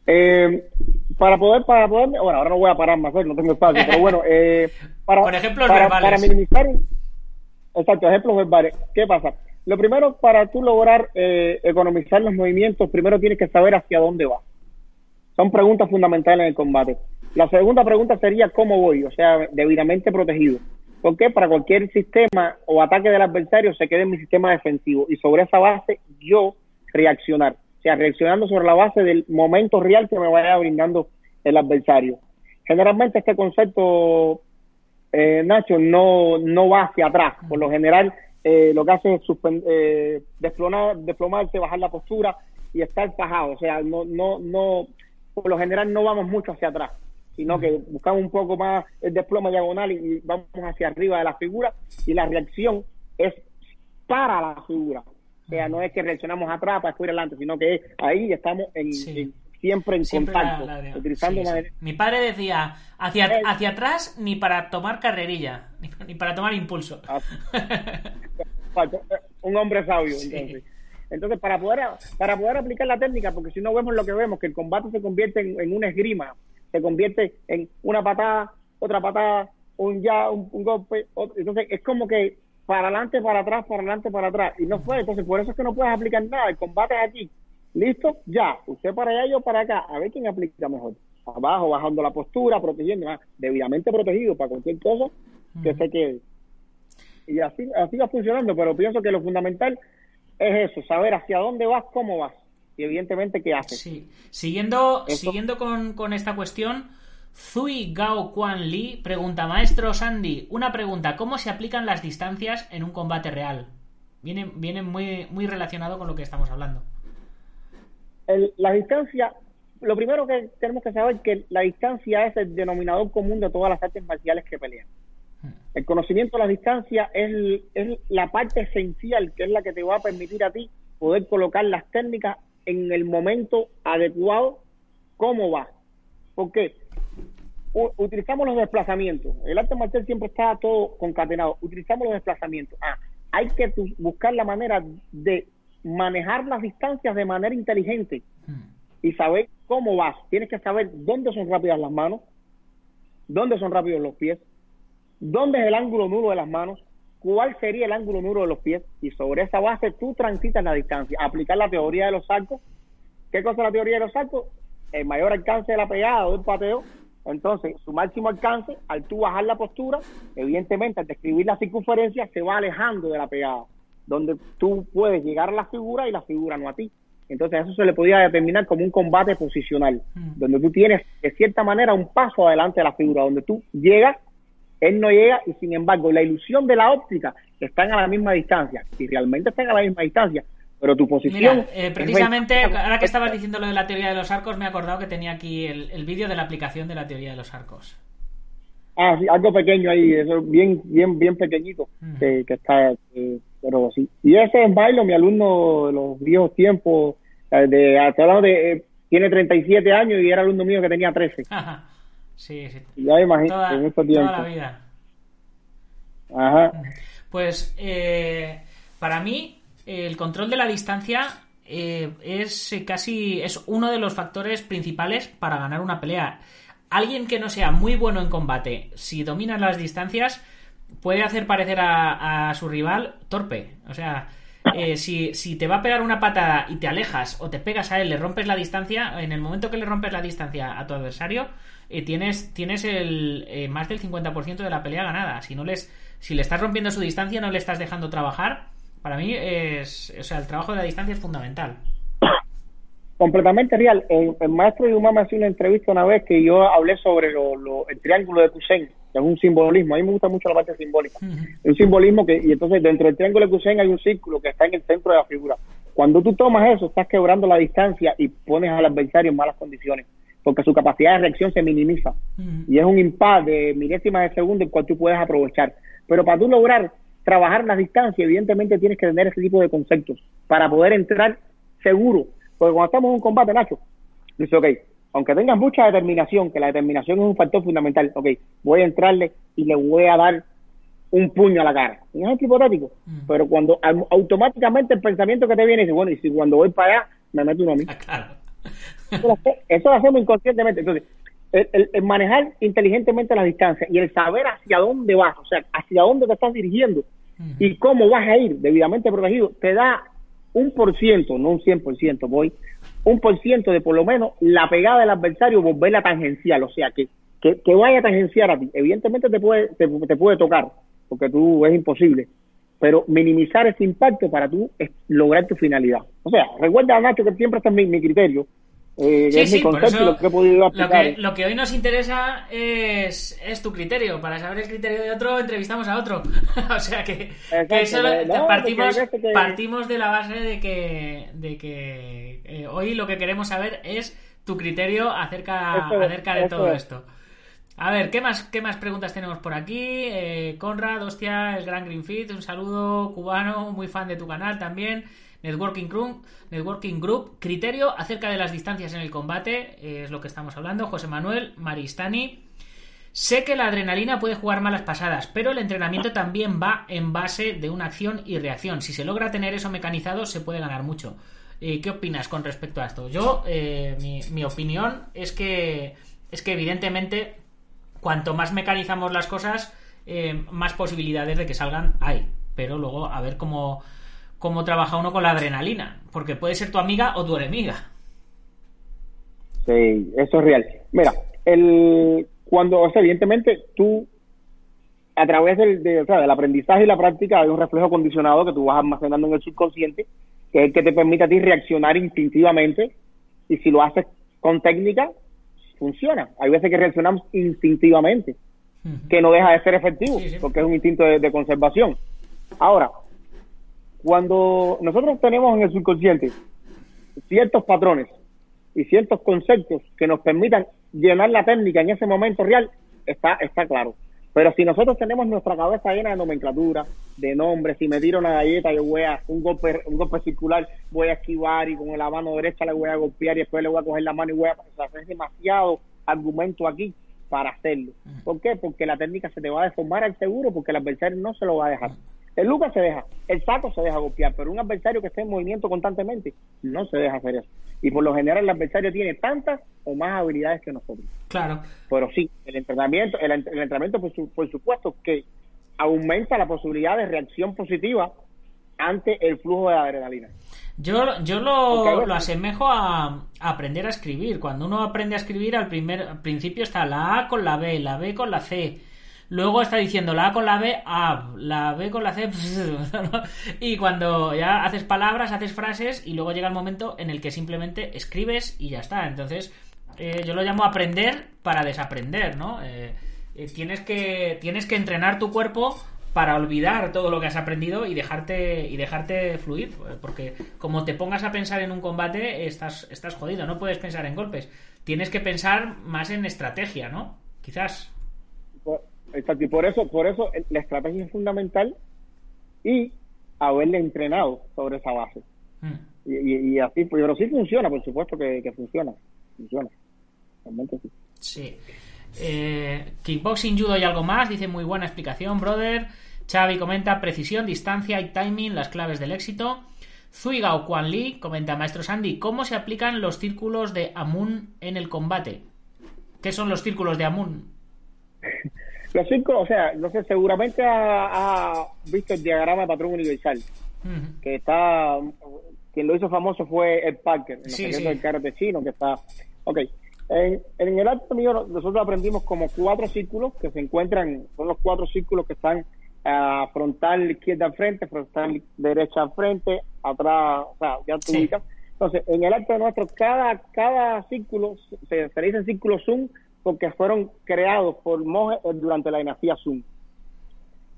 Eh, para poder, para poder, bueno, ahora no voy a parar más, no tengo espacio, pero bueno, eh, <laughs> para, Con ejemplos para, verbales. para minimizar, exacto, ejemplos verbales. ¿Qué pasa? Lo primero, para tú lograr eh, economizar los movimientos, primero tienes que saber hacia dónde vas. Son preguntas fundamentales en el combate. La segunda pregunta sería cómo voy, o sea, debidamente protegido. Porque para cualquier sistema o ataque del adversario se quede en mi sistema defensivo y sobre esa base yo reaccionar. O sea, reaccionando sobre la base del momento real que me vaya brindando el adversario. Generalmente este concepto, eh, Nacho, no, no va hacia atrás. Por lo general, eh, lo que hace es eh, desplomar, desplomarse, bajar la postura y estar fajado. O sea, no, no, no, por lo general no vamos mucho hacia atrás, sino que buscamos un poco más el desploma diagonal y vamos hacia arriba de la figura y la reacción es para la figura. O sea, no es que reaccionamos atrás para después adelante, sino que ahí estamos en, Sí. en- siempre en Siempre contacto, la- la- utilizando sí, sí. manera- Mi padre decía, hacia, Eh. hacia atrás ni para tomar carrerilla, ni, ni para tomar impulso. Ah, Falta- un hombre sabio Sí. entonces entonces para poder para poder aplicar la técnica porque si no vemos lo que vemos que el combate se convierte en, en una esgrima se convierte en una patada otra patada un ya un, un golpe otro. entonces es como que para adelante para atrás para adelante para atrás. Y no fue. Entonces por eso es que no puedes aplicar nada. El combate es aquí listo ya. Usted para allá yo para acá. A ver quién aplica mejor. Abajo bajando la postura protegiendo ah, debidamente protegido para cualquier cosa que se quede. Y así, así va funcionando, pero pienso que lo fundamental es eso, saber hacia dónde vas, cómo vas y evidentemente qué haces. Sí. Siguiendo, siguiendo con, con esta cuestión, Zui Gao Quan Li pregunta, maestro Sandy, una pregunta, ¿cómo se aplican las distancias en un combate real? Viene, viene muy, muy relacionado con lo que estamos hablando. El- la distancia, lo primero que tenemos que saber es que la distancia es el denominador común de todas las artes marciales que pelean. El conocimiento de la distancia es, es la parte esencial, que es la que te va a permitir a ti poder colocar las técnicas en el momento adecuado, cómo va. ¿Por qué? Utilizamos los desplazamientos. El arte marcial siempre está todo concatenado. Utilizamos los desplazamientos. Ah, hay que buscar la manera de manejar las distancias de manera inteligente y saber cómo vas. Tienes que saber dónde son rápidas las manos, dónde son rápidos los pies, dónde es el ángulo nulo de las manos, cuál sería el ángulo nulo de los pies y sobre esa base tú transitas la distancia. Aplicar la teoría de los arcos. ¿Qué cosa es la teoría de los arcos? El mayor alcance de la pegada o del pateo. Entonces, su máximo alcance, al tú bajar la postura, evidentemente al describir la circunferencia, se va alejando de la pegada, donde tú puedes llegar a la figura y la figura no a ti. Entonces, eso se le podía determinar como un combate posicional, Mm. donde tú tienes, de cierta manera, un paso adelante de la figura, donde tú llegas, él no llega y, sin embargo, la ilusión de la óptica están a la misma distancia. Si realmente están a la misma distancia, pero tu posición... Mira, eh, precisamente, ahora que estabas diciendo lo de la teoría de los arcos, me he acordado que tenía aquí el, el vídeo de la aplicación de la teoría de los arcos. Ah, sí, algo pequeño ahí, eso bien, bien, bien pequeñito, que, que está, eh, pero sí. Y ese es Bailo, mi alumno de los viejos tiempos, eh, de, hablando de, eh, tiene 37 años y era alumno mío que tenía 13. <laughs> sí, sí. Y ya imagino, Toda, en estos toda tiempos. la vida. Ajá. Pues para mí el control de la distancia eh, es eh, casi es uno de los factores principales para ganar una pelea. Alguien que no sea muy bueno en combate, si domina las distancias, puede hacer parecer a, a su rival torpe. O sea, eh, <laughs> si, si te va a pegar una patada y te alejas o te pegas a él, le rompes la distancia, en el momento que le rompes la distancia a tu adversario, eh, tienes, tienes el, eh, más del 50% de la pelea ganada. Si no les, si le estás rompiendo su distancia, no le estás dejando trabajar. Para mí es, o sea, el trabajo de la distancia es fundamental. <coughs> Completamente real. El, el maestro Yuma me hacía una entrevista una vez que yo hablé sobre lo, lo- el triángulo de Kusen, que es un simbolismo. A mí me gusta mucho la parte simbólica. un simbolismo que, y entonces dentro del triángulo de Kusen hay un círculo que está en el centro de la figura. Cuando tú tomas eso, estás quebrando la distancia y pones al adversario en malas condiciones, porque su capacidad de reacción se minimiza. Y es un impar de milésimas de segundo el cual tú puedes aprovechar. Pero para tú lograr trabajar la distancia, evidentemente tienes que tener ese tipo de conceptos para poder entrar seguro. Porque cuando estamos en un combate, Nacho, dice, ok, aunque tengas mucha determinación, que la determinación es un factor fundamental, ok, voy a entrarle y le voy a dar un puño a la cara. Ejemplo hipotético. Pero cuando au- automáticamente el pensamiento que te viene dice, bueno, y si cuando voy para allá me meto uno a mí. Claro. Eso lo hacemos inconscientemente. Entonces, el, manejar inteligentemente las distancias y el saber hacia dónde vas, o sea, hacia dónde te estás dirigiendo y cómo vas a ir debidamente protegido, te da un por ciento, no un cien por ciento, voy, un por ciento de por lo menos la pegada del adversario volverla tangencial, o sea, que, que, vaya a tangenciar a ti. Evidentemente te puede, te, puede tocar, porque tú es imposible, pero minimizar ese impacto para tú lograr tu finalidad. O sea, recuerda, Nacho, que siempre está en mi criterio, eh, sí, sí, por eso, lo, que he podido lo, que, hoy nos interesa es, es, tu criterio. Para saber el criterio de otro, entrevistamos a otro. <laughs> o sea que, partimos, partimos de la base de que, de que eh, hoy lo que queremos saber es tu criterio acerca, acerca de todo esto. A ver, ¿qué más, ¿qué más preguntas tenemos por aquí? Eh, Conrad, hostia, el gran Greenfit, un saludo cubano, muy fan de tu canal también. Networking Group, Networking Group, criterio acerca de las distancias en el combate, eh, es lo que estamos hablando. José Manuel Maristani. Sé que la adrenalina puede jugar malas pasadas, pero el entrenamiento también va en base de una acción y reacción. Si se logra tener eso mecanizado, se puede ganar mucho. Eh, ¿Qué opinas con respecto a esto? Yo, eh, mi, opinión es que, es que evidentemente, cuanto más mecanizamos las cosas, más posibilidades de que salgan hay. Pero luego, a ver cómo, cómo trabaja uno con la adrenalina, porque puede ser tu amiga o tu enemiga. Sí, eso es real. Mira, el, cuando, o sea, evidentemente tú, a través del, de, o sea, del aprendizaje y la práctica, hay un reflejo condicionado que tú vas almacenando en el subconsciente, que es el que te permite a ti reaccionar instintivamente, y si lo haces con técnica, funciona. Hay veces que reaccionamos instintivamente, que no deja de ser efectivo, porque es un instinto de conservación. Ahora, cuando nosotros tenemos en el subconsciente ciertos patrones y ciertos conceptos que nos permitan llenar la técnica en ese momento real, está, está claro. Pero si nosotros tenemos nuestra cabeza llena de nomenclatura, de nombres, si me tiro una galleta, yo voy a un golpe, un golpe circular, voy a esquivar y con la mano derecha le voy a golpear y después le voy a coger la mano y voy a hacer demasiado argumento aquí para hacerlo. ¿Por qué? Porque la técnica se te va a deformar al seguro porque el adversario no se lo va a dejar. El Lucas se deja, el saco se deja golpear, pero un adversario que esté en movimiento constantemente no se deja hacer eso. Y por lo general el adversario tiene tantas o más habilidades que nosotros. Claro. Pero sí, el entrenamiento, el, entrenamiento por, por supuesto que aumenta la posibilidad de reacción positiva ante el flujo de adrenalina. Yo, yo lo, lo asemejo a, aprender a escribir. Cuando uno aprende a escribir, al, primer, al principio está la A con la B, la B con la C Luego está diciendo la A con la B, A, la B con la C, <laughs> y cuando ya haces palabras, haces frases, y luego llega el momento en el que simplemente escribes y ya está. Entonces, eh, yo lo llamo aprender para desaprender, ¿no? Eh, eh, tienes, que, tienes que entrenar tu cuerpo para olvidar todo lo que has aprendido y dejarte y dejarte fluir porque como te pongas a pensar en un combate estás estás jodido no puedes pensar en golpes tienes que pensar más en estrategia no quizás Exacto, y por eso, por eso la estrategia es fundamental y haberle entrenado sobre esa base. Hmm. Y, así, pero sí funciona, por supuesto que, funciona. Funciona. Realmente sí. Sí. Eh, kickboxing, judo y algo más. Dice muy buena explicación, brother. Xavi comenta precisión, distancia y timing, las claves del éxito. Zuigao Quan Li comenta, maestro Sandy, ¿cómo se aplican los círculos de Amun en el combate? ¿Qué son los círculos de Amun? <laughs> Los círculos, o sea, no sé, seguramente ha, visto el diagrama de patrón universal, que está, quien lo hizo famoso fue Ed Parker, en los sí, del karate chino, que está, ok. En, en el acto mío nosotros aprendimos como cuatro círculos que se encuentran, son los cuatro círculos que están a frontal izquierda al frente, frontal derecha al frente, atrás, o sea, ya tú ubicas. Entonces, en el acto nuestro, cada, cada círculo, se, se dice círculo zoom, porque fueron creados por monjes durante la dinastía Sun.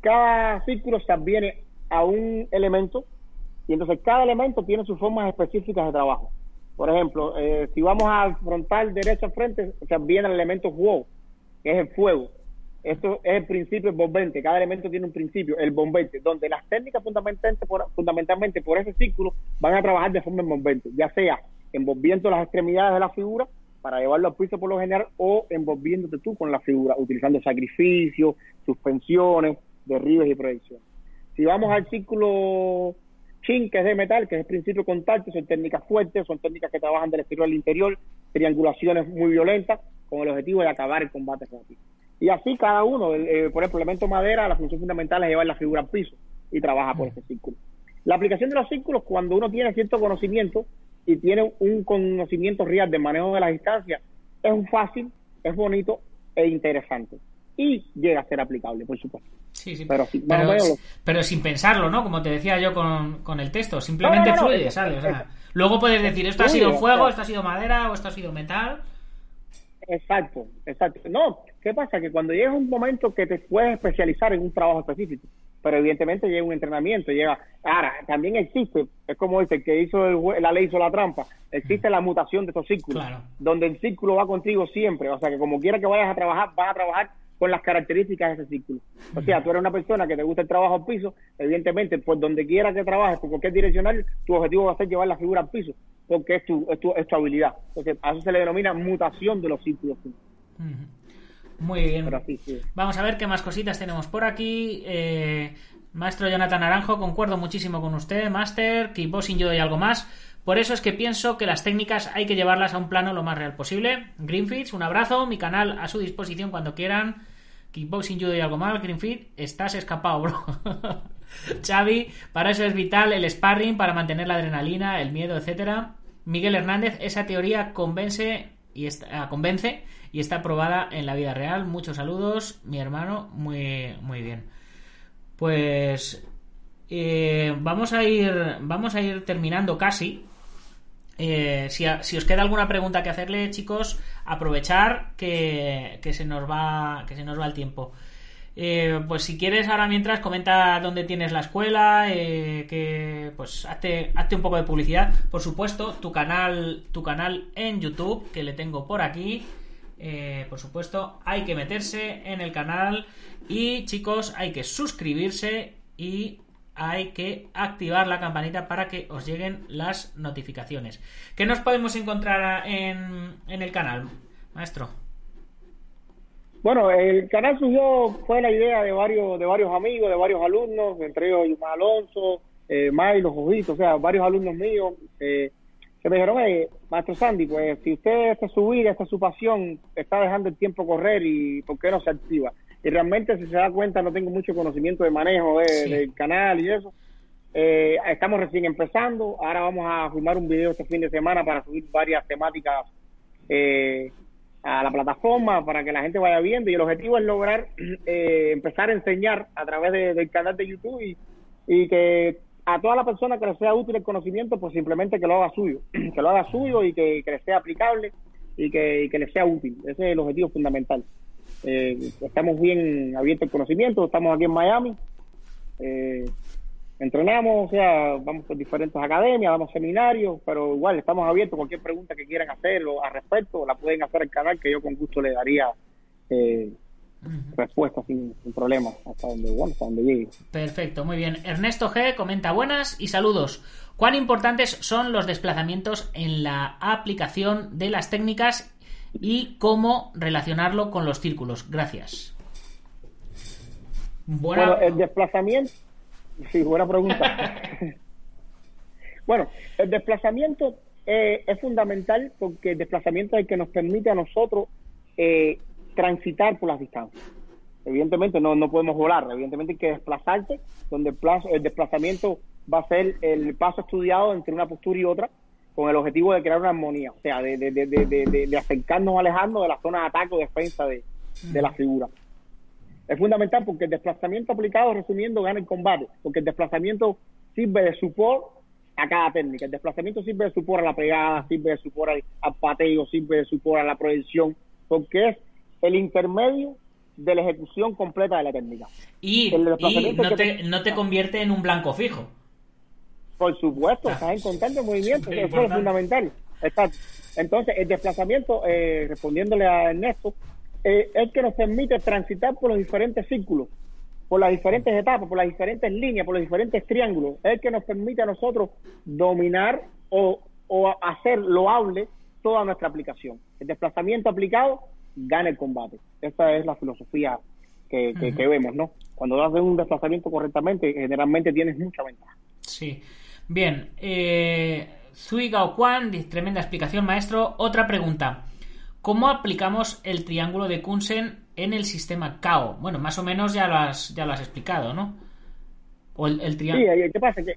Cada círculo se adviene a un elemento y entonces cada elemento tiene sus formas específicas de trabajo. Por ejemplo, eh, si vamos al frontal derecho frente, se adviene el elemento fuego, que es el fuego. Esto es el principio envolvente. Cada elemento tiene un principio, el bombente, donde las técnicas fundamentalmente por, fundamentalmente por ese círculo van a trabajar de forma envolvente, ya sea envolviendo las extremidades de la figura para llevarlo al piso por lo general o envolviéndote tú con la figura, utilizando sacrificios, suspensiones, derribes y proyecciones. Si vamos al círculo Chin, que es de metal, que es el principio de contacto, son técnicas fuertes, son técnicas que trabajan del exterior al interior, triangulaciones muy violentas, con el objetivo de acabar el combate rápido. Y así cada uno, eh, por ejemplo, elemento madera, la función fundamental es llevar la figura al piso y trabaja por ese círculo. La aplicación de los círculos, cuando uno tiene cierto conocimiento y tiene un conocimiento real de manejo de las distancias, es un fácil, es bonito e interesante. Y llega a ser aplicable, por supuesto. Sí, sí. Pero, pero, sin pensarlo, ¿no? Como te decía yo con, con el texto, simplemente fluye, ¿sabes? O sea, luego puedes decir, esto ha sido fuego, esto ha sido madera o esto ha sido metal. Exacto, exacto. No, ¿qué pasa? Que cuando llega un momento que te puedes especializar en un trabajo específico, pero evidentemente llega un entrenamiento, llega... Ahora, también existe, es como dice, que hizo la ley hizo la trampa, existe la mutación de estos círculos, donde el círculo va contigo siempre, o sea que como quiera que vayas a trabajar, vas a trabajar con las características de ese círculo. O sea, tú eres una persona que te gusta el trabajo al piso, evidentemente, por donde quiera que trabajes, por cualquier direccional, tu objetivo va a ser llevar la figura al piso, porque es tu, es tu, es tu habilidad. Entonces, a eso se le denomina mutación de los círculos. Muy bien. Vamos a ver qué más cositas tenemos por aquí. Eh, maestro Jonathan Naranjo, concuerdo muchísimo con usted. Master, kickboxing, yo y algo más. Por eso es que pienso que las técnicas hay que llevarlas a un plano lo más real posible. Greenfields, un abrazo, mi canal a su disposición cuando quieran. Kickboxing, judo y algo más, Greenfield, estás escapado, bro. <laughs> Xavi, para eso es vital el sparring, para mantener la adrenalina, el miedo, etcétera. Miguel Hernández, esa teoría convence y está, ah, convence y está probada en la vida real. Muchos saludos, mi hermano, muy, muy bien. Pues eh, vamos a ir, vamos a ir terminando casi. Eh, si, os queda alguna pregunta que hacerle, chicos, aprovechar que, se nos va que se nos va el tiempo. Eh, pues si quieres ahora mientras comenta dónde tienes la escuela, eh, que pues hazte, hazte, un poco de publicidad. Por supuesto, tu canal, tu canal en YouTube, que le tengo por aquí. por supuesto, hay que meterse en el canal y chicos, hay que suscribirse y hay que activar la campanita para que os lleguen las notificaciones. ¿Qué nos podemos encontrar en, el canal, maestro? Bueno, el canal surgió, fue la idea de varios, de varios amigos, de varios alumnos, entre ellos Yuma Alonso, eh, los Ojitos, o sea, varios alumnos míos, eh, que me dijeron, maestro Sandy, pues si usted, esta es su vida, esta es su pasión, está dejando el tiempo correr y ¿por qué no se activa? y realmente si se da cuenta no tengo mucho conocimiento de manejo del canal y eso. Eh, estamos recién empezando, ahora vamos a filmar un video este fin de semana para subir varias temáticas eh, a la plataforma para que la gente vaya viendo y el objetivo es lograr <clears throat> eh, empezar a enseñar a través del canal de YouTube y, y que a toda la persona que le sea útil el conocimiento, pues simplemente que lo haga suyo, <clears throat> que lo haga suyo y que, que le sea aplicable y que, y que le sea útil. Ese es el objetivo fundamental. Eh, estamos bien abiertos al conocimiento, estamos aquí en Miami, eh, entrenamos, o sea, vamos por diferentes academias, damos seminarios, pero igual estamos abiertos, cualquier pregunta que quieran hacer al respecto, la pueden hacer al canal, que yo con gusto le daría eh, respuesta sin, sin problema hasta donde, bueno, hasta donde llegue. Perfecto, muy bien. Ernesto G comenta buenas y saludos. ¿Cuán importantes son los desplazamientos en la aplicación de las técnicas y cómo relacionarlo con los círculos. Gracias. Bueno, el desplazamiento. Sí, buena pregunta. <laughs> bueno, el desplazamiento eh, es fundamental porque el desplazamiento es el que nos permite a nosotros eh, transitar por las distancias. Evidentemente no, no podemos volar, evidentemente hay que desplazarse, donde el, plazo, el desplazamiento va a ser el paso estudiado entre una postura y otra, con el objetivo de crear una armonía, o sea, de, de, de, de acercarnos, alejando de la zona de ataque o defensa de, la figura. Es fundamental porque el desplazamiento aplicado, resumiendo, gana el combate, porque el desplazamiento sirve de support a cada técnica. El desplazamiento sirve de support a la pegada, sirve de support al, pateo, sirve de support a la proyección, porque es el intermedio de la ejecución completa de la técnica. Y, no, te, no te convierte en un blanco fijo. Por supuesto, estás en constante <laughs> movimiento, eso es fundamental. Entonces, el desplazamiento, eh, respondiéndole a Ernesto, eh, es que nos permite transitar por los diferentes círculos, por las diferentes etapas, por las diferentes líneas, por los diferentes triángulos. Es el que nos permite a nosotros dominar o, o hacer loable toda nuestra aplicación. El desplazamiento aplicado gana el combate. Esa es la filosofía que, que, que vemos, ¿no? Cuando haces un desplazamiento correctamente, generalmente tienes mucha ventaja. Sí. Bien, eh, Zui Gao Quan, tremenda explicación, maestro. Otra pregunta. ¿Cómo aplicamos el triángulo de Kunsen en el sistema KAO? Bueno, más o menos ya lo has, ya lo has explicado, ¿no? O el, triángulo. Sí, ¿qué pasa? Que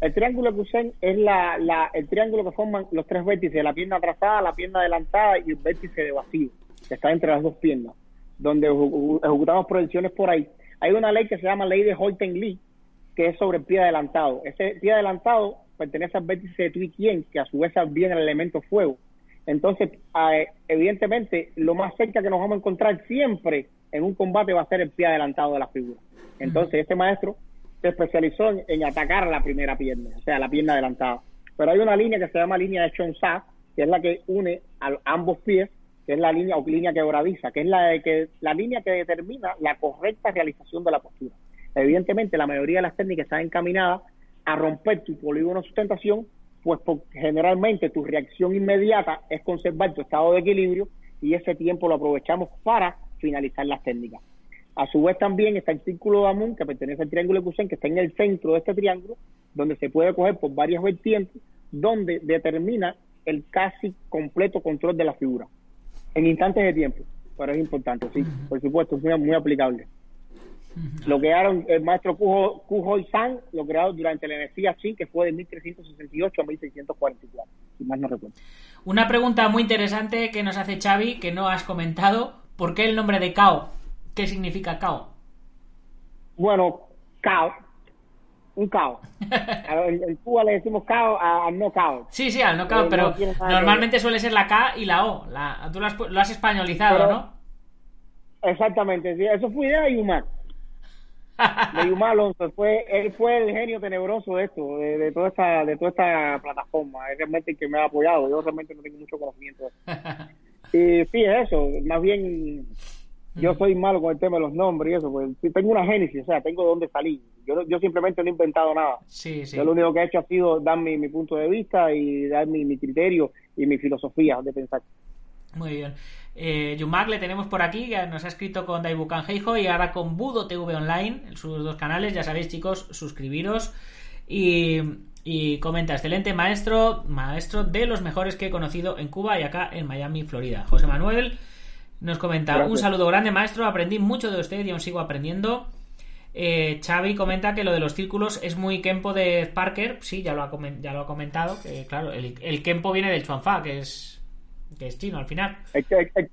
el triángulo de Kunsen es la, el triángulo que forman los tres vértices, la pierna trazada, la pierna adelantada y el vértice de vacío, que está entre las dos piernas, donde ejecutamos proyecciones por ahí. Hay una ley que se llama ley de Holten-Lee, que es sobre el pie adelantado. Ese pie adelantado pertenece al vértice de Tui que a su vez viene el elemento fuego. Entonces, evidentemente, lo más cerca que nos vamos a encontrar siempre en un combate va a ser el pie adelantado de la figura. Entonces, este maestro se especializó en, atacar la primera pierna, o sea, la pierna adelantada. Pero hay una línea que se llama línea de Chonsa, que es la que une a ambos pies, que es la línea o línea quebradiza, que es la, que, la línea que determina la correcta realización de la postura. Evidentemente, la mayoría de las técnicas están encaminadas a romper tu polígono de sustentación, pues generalmente tu reacción inmediata es conservar tu estado de equilibrio y ese tiempo lo aprovechamos para finalizar las técnicas. A su vez también está el círculo de Amun, que pertenece al triángulo de Cousin, que está en el centro de este triángulo, donde se puede coger por varias vertientes, donde determina el casi completo control de la figura, en instantes de tiempo. Pero es importante, sí, por supuesto, es muy aplicable. Lo crearon el maestro Kujo, San, lo crearon durante la energía Qin, que fue de 1368 a 1644, si más no recuerdo. Una pregunta muy interesante que nos hace Xavi, que no has comentado. ¿Por qué el nombre de Cao? ¿Qué significa Cao? Bueno, Cao. Un Cao. <laughs> en, Cuba le decimos Cao al no Cao. Sí, sí, al no Cao, eh, pero normalmente suele ser la K y la O. La, tú lo has, lo has españolizado, ¿no? Exactamente, sí, eso fue idea de Yumar de Yuma Alonso fue él fue el genio tenebroso de esto de, toda esta de toda esta plataforma. Es realmente el que me ha apoyado. Yo realmente no tengo mucho conocimiento <laughs> y sí es eso. Más bien yo soy malo con el tema de los nombres y eso pues tengo una génesis o sea tengo de dónde salir. Yo, yo simplemente no he inventado nada. Sí, sí. yo lo único que he hecho ha sido dar mi, mi punto de vista y dar mi, mi criterio y mi filosofía de pensar. Muy bien eh, Yumak le tenemos por aquí, que nos ha escrito con Daibukan Heijo y ahora con Budo TV Online, en sus dos canales. Ya sabéis, chicos, suscribiros. Y, y comenta, excelente maestro, maestro de los mejores que he conocido en Cuba y acá en Miami, Florida. José Manuel nos comenta, un saludo grande maestro, aprendí mucho de usted y aún sigo aprendiendo. Eh, Xavi comenta que lo de los círculos es muy Kempo de Parker, sí, ya lo ha, ya lo ha comentado, que claro, el, el Kempo viene del Chuanfa, que es que es chino al final. El, el,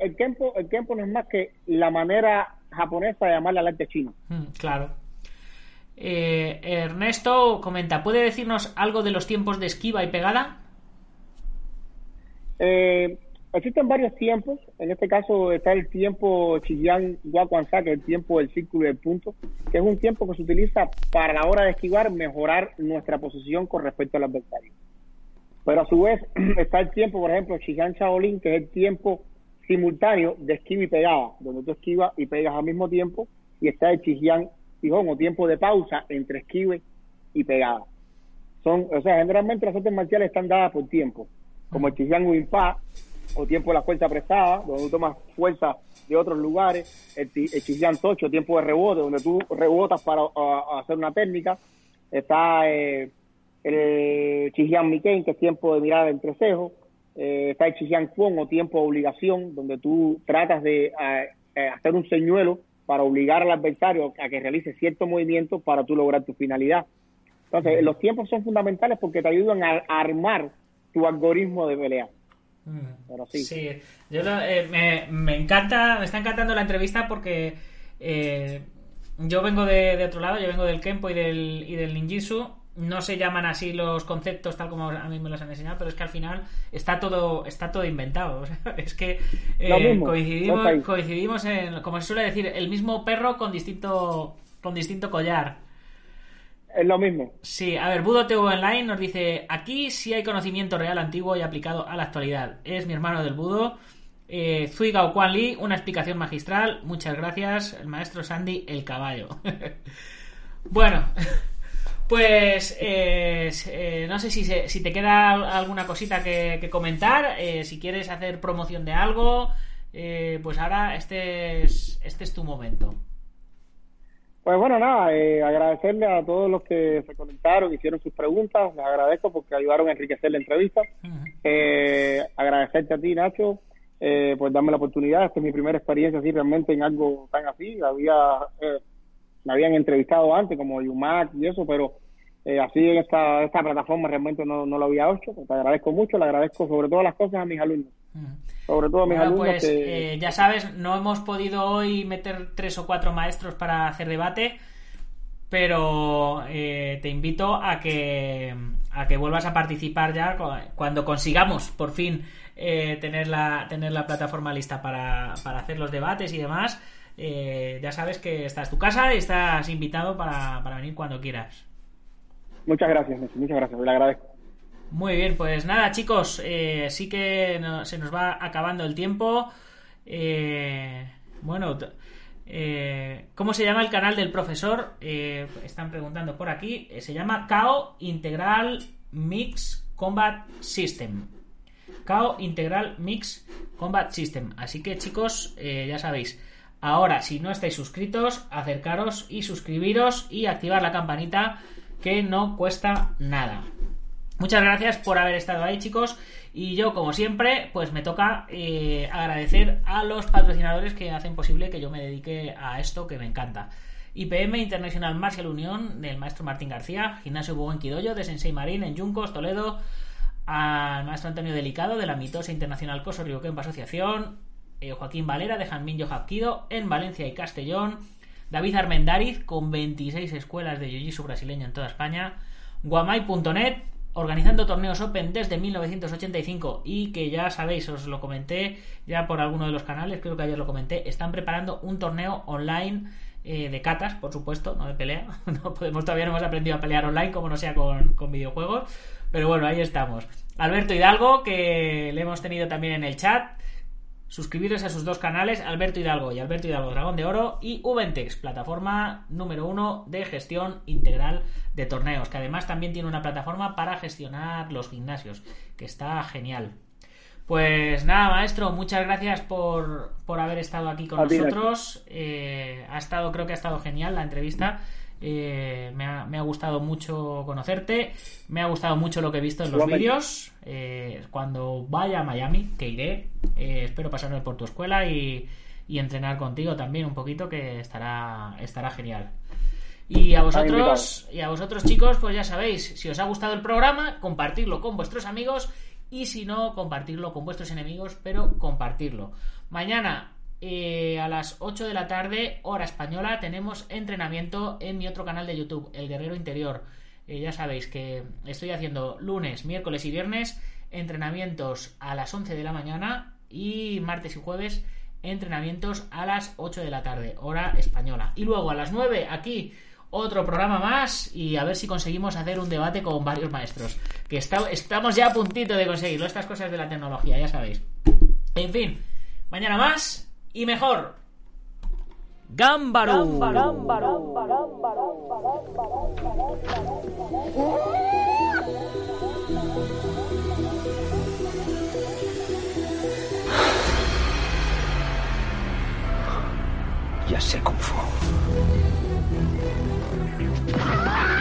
el, Kempo, el Kempo no es más que la manera japonesa de llamarle al arte chino. Mm, claro. Eh, Ernesto comenta, ¿puede decirnos algo de los tiempos de esquiva y pegada? Eh, existen varios tiempos. En este caso está el tiempo Chiyan Wakuansa, que es el tiempo del círculo y del punto, que es un tiempo que se utiliza para la hora de esquivar mejorar nuestra posición con respecto al adversario. Pero a su vez <clears throat> está el tiempo, por ejemplo, Shihan Shaolin, que es el tiempo simultáneo de esquiva y pegada, donde tú esquivas y pegas al mismo tiempo, y está el Shihan Tijón, o tiempo de pausa entre esquive y pegada. Son, o sea, generalmente las artes marciales están dadas por tiempo, como el Shihan Winpa, o tiempo de la fuerza prestada, donde tú tomas fuerza de otros lugares, el, el Tocho, tiempo de rebote, donde tú rebotas para hacer una técnica, está eh, el Chijian Miken, que es tiempo de mirar entre cejos, eh, está el Chijian Kwon o tiempo de obligación, donde tú tratas de hacer un señuelo para obligar al adversario a que realice cierto movimiento para tú lograr tu finalidad. Entonces, los tiempos son fundamentales porque te ayudan a, armar tu algoritmo de pelea. Pero sí. yo eh, me, encanta, me está encantando la entrevista porque eh, yo vengo de, otro lado, yo vengo del Kempo y del, y del Ninjitsu no se llaman así los conceptos tal como a mí me los han enseñado, pero es que al final está todo está todo inventado. <laughs> es que eh, coincidimos, coincidimos en, como se suele decir, el mismo perro con distinto con distinto collar. Es lo mismo. Sí, a ver, Budo TV Online nos dice, aquí sí hay conocimiento real antiguo y aplicado a la actualidad. Es mi hermano del Budo. Eh, Zui Gao Quan Li, una explicación magistral. Muchas gracias. El maestro Sandy, el caballo. <laughs> bueno, <laughs> pues eh, eh, no sé si, si te queda alguna cosita que, comentar, eh, si quieres hacer promoción de algo, pues ahora este es, este es tu momento. Pues bueno, nada, eh, agradecerle a todos los que se conectaron, hicieron sus preguntas, les agradezco porque ayudaron a enriquecer la entrevista. eh, agradecerte a ti, Nacho, eh, por darme la oportunidad. Esta es mi primera experiencia así realmente en algo tan así. Había, eh, me habían entrevistado antes como Yumac y eso, pero eh, así en esta, esta plataforma realmente no, no lo había hecho. Te agradezco mucho, le agradezco sobre todas las cosas a mis alumnos. Sobre todo a mis Bueno, alumnos pues que... eh, ya sabes, no hemos podido hoy meter tres o cuatro maestros para hacer debate, pero eh, te invito a que a que vuelvas a participar ya cu- cuando consigamos por fin eh, tener la tener la plataforma lista para, para hacer los debates y demás. Eh, ya sabes que esta es tu casa y estás invitado para, para venir cuando quieras. Muchas gracias, muchas gracias, le agradezco. Muy bien, pues nada, chicos, eh, sí que no- se nos va acabando el tiempo. Eh, bueno, eh, ¿cómo se llama el canal del profesor? Están preguntando por aquí. Se llama KO Integral Mix Combat System. KO Integral Mix Combat System. Así que chicos, ya sabéis. Ahora, si no estáis suscritos, acercaros y suscribiros y activar la campanita que no cuesta nada. Muchas gracias por haber estado ahí, chicos. Y yo, como siempre, pues me toca eh, agradecer a los patrocinadores que hacen posible que yo me dedique a esto que me encanta. IPM International Martial Unión del maestro Martín García, Gimnasio Buen Quidoyo de Sensei Marín en Yuncos, Toledo, al maestro Antonio Delicado de la Mitosa Internacional Coso Río Kempa Asociación, eh, Joaquín Valera de Janmin Yohapkido en Valencia y Castellón, David Armendariz con 26 escuelas de Jiu-Jitsu brasileño en toda España, Guamai.net organizando torneos Open desde 1985 y que ya sabéis, os lo comenté ya por alguno de los canales, creo que ayer lo comenté, están preparando un torneo online eh, de catas, por supuesto, no de pelea. <laughs> No podemos, todavía no hemos aprendido a pelear online como no sea con, con videojuegos, pero bueno, ahí estamos. Alberto Hidalgo, que le hemos tenido también en el chat. Suscribiros a sus dos canales, Alberto Hidalgo y Alberto Hidalgo Dragón de Oro y Ubentex, plataforma número uno de gestión integral de torneos, que además también tiene una plataforma para gestionar los gimnasios, que está genial. Pues nada, maestro, muchas gracias por, por haber estado aquí con A nosotros. Eh, ha estado, creo que ha estado genial la entrevista. Eh, me, ha, me ha gustado mucho conocerte. Me ha gustado mucho lo que he visto en los vídeos. Eh, cuando vaya a Miami, que iré, eh, espero pasarme por tu escuela y, y entrenar contigo también un poquito, que estará, estará genial. Y a vosotros, y a vosotros chicos, pues ya sabéis, si os ha gustado el programa, compartirlo con vuestros amigos y si no, compartirlo con vuestros enemigos, pero compartirlo. Mañana eh, a las 8 de la tarde, hora española, tenemos entrenamiento en mi otro canal de YouTube, El Guerrero Interior. Eh, ya sabéis que estoy haciendo lunes, miércoles y viernes entrenamientos a las 11 de la mañana y martes y jueves entrenamientos a las 8 de la tarde, hora española. Y luego a las 9 aquí otro programa más y a ver si conseguimos hacer un debate con varios maestros. Que está- estamos ya a puntito de conseguirlo, estas cosas de la tecnología, ya sabéis. En fin, mañana más y mejor. Gámbaro. Ya sé Kung Fu. Ah! <laughs>